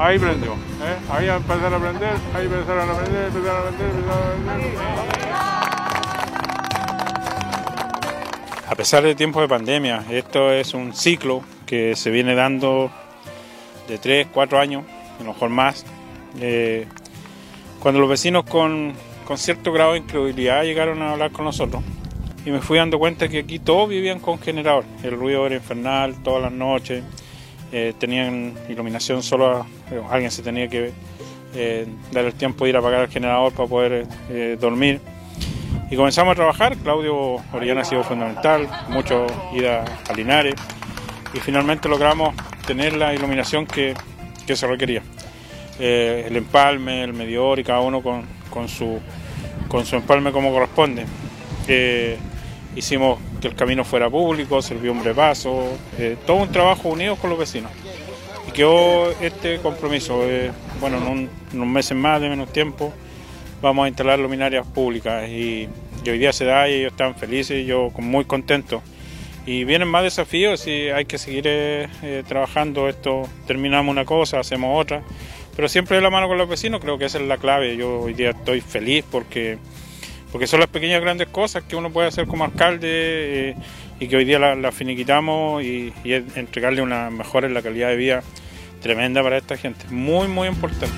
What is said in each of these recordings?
ahí prendió. ¿eh? Ahí a empezar a aprender, ahí empezaron a aprender, empezaron a aprender, empezaron a aprender. A pesar del tiempo de pandemia, esto es un ciclo que se viene dando de 3, 4 años, a lo mejor más. Eh, cuando los vecinos con, con cierto grado de incredulidad llegaron a hablar con nosotros, y me fui dando cuenta que aquí todos vivían con generador. El ruido era infernal todas las noches, eh, tenían iluminación solo, eh, alguien se tenía que eh, dar el tiempo de ir a apagar el generador para poder eh, dormir. Y comenzamos a trabajar, Claudio Orellana ha sido fundamental, mucho ida a Linares, y finalmente logramos tener la iluminación que, que se requería. Eh, el empalme, el medidor y cada uno con, con su, con su empalme como corresponde. Hicimos que el camino fuera público, sirvió un brepaso, eh, todo un trabajo unido con los vecinos. Y quedó este compromiso. eh, bueno, en, un- en unos meses más, de menos tiempo, vamos a instalar luminarias públicas y, y hoy día se da y ellos están felices y yo muy contento. Y vienen más desafíos y hay que seguir eh, trabajando esto. Terminamos una cosa, hacemos otra, pero siempre de la mano con los vecinos, creo que esa es la clave. Yo hoy día estoy feliz porque porque son las pequeñas grandes cosas que uno puede hacer como alcalde eh, y que hoy día las la finiquitamos y, y entregarle una mejora en la calidad de vida tremenda para esta gente. Muy, muy importante.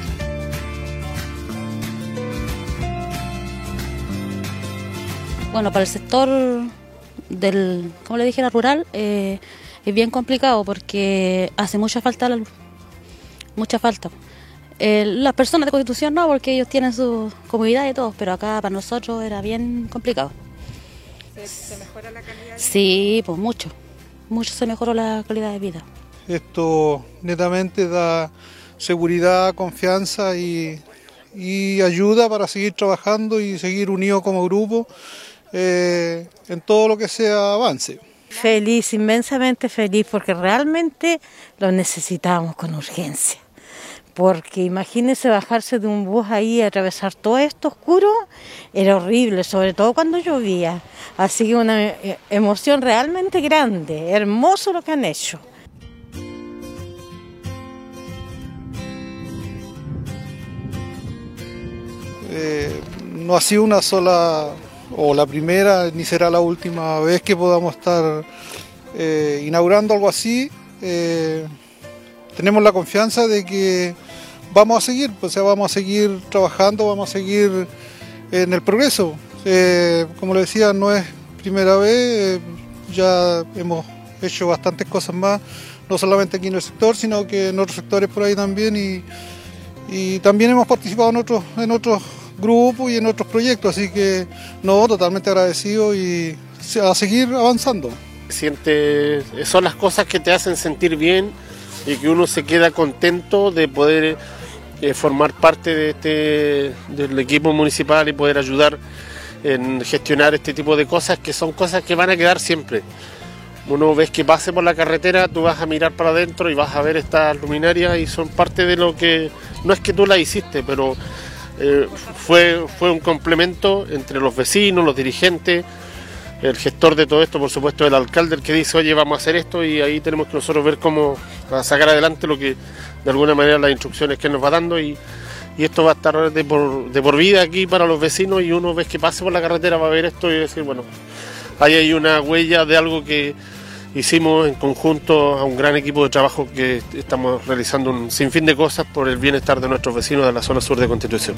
Bueno, para el sector del, como le dije, la rural, eh, es bien complicado porque hace mucha falta la luz. Mucha falta. Eh, las personas de Constitución no, porque ellos tienen su comodidad y todo, pero acá para nosotros era bien complicado. ¿Se, mejora la calidad? Sí, pues mucho. Mucho se mejoró la calidad de vida. Esto netamente da seguridad, confianza y, y ayuda para seguir trabajando y seguir unidos como grupo eh, en todo lo que sea avance. Feliz, inmensamente feliz, porque realmente lo necesitábamos con urgencia. Porque imagínense bajarse de un bus ahí y atravesar todo esto oscuro, era horrible, sobre todo cuando llovía. Así que una eh, emoción realmente grande, hermoso lo que han hecho. Eh, no ha sido una sola o la primera ni será la última vez que podamos estar eh, inaugurando algo así. Tenemos la confianza de que vamos a seguir, pues, o sea, vamos a seguir trabajando, vamos a seguir en el progreso. Eh, como le decía, no es primera vez, eh, ya hemos hecho bastantes cosas más, no solamente aquí en el sector, sino que en otros sectores por ahí también y, y también hemos participado en otros, en otros grupos y en otros proyectos, así que no, totalmente agradecido y a seguir avanzando. Siente, son las cosas que te hacen sentir bien y que uno se queda contento de poder eh, formar parte de este, del equipo municipal y poder ayudar en gestionar este tipo de cosas que son cosas que van a quedar siempre. Uno ves que pase por la carretera, tú vas a mirar para adentro y vas a ver estas luminarias y son parte de lo que no es que tú la hiciste, pero eh, fue, fue un complemento entre los vecinos, los dirigentes, el gestor de todo esto, por supuesto, el alcalde, el que dice, oye, vamos a hacer esto y ahí tenemos que nosotros ver cómo sacar adelante lo que de alguna manera las instrucciones que nos va dando y, esto va a estar de por, de por vida aquí para los vecinos y uno ves que pase por la carretera va a ver esto y decir, bueno, ahí hay una huella de algo que hicimos en conjunto a un gran equipo de trabajo que estamos realizando un sinfín de cosas por el bienestar de nuestros vecinos de la zona sur de Constitución.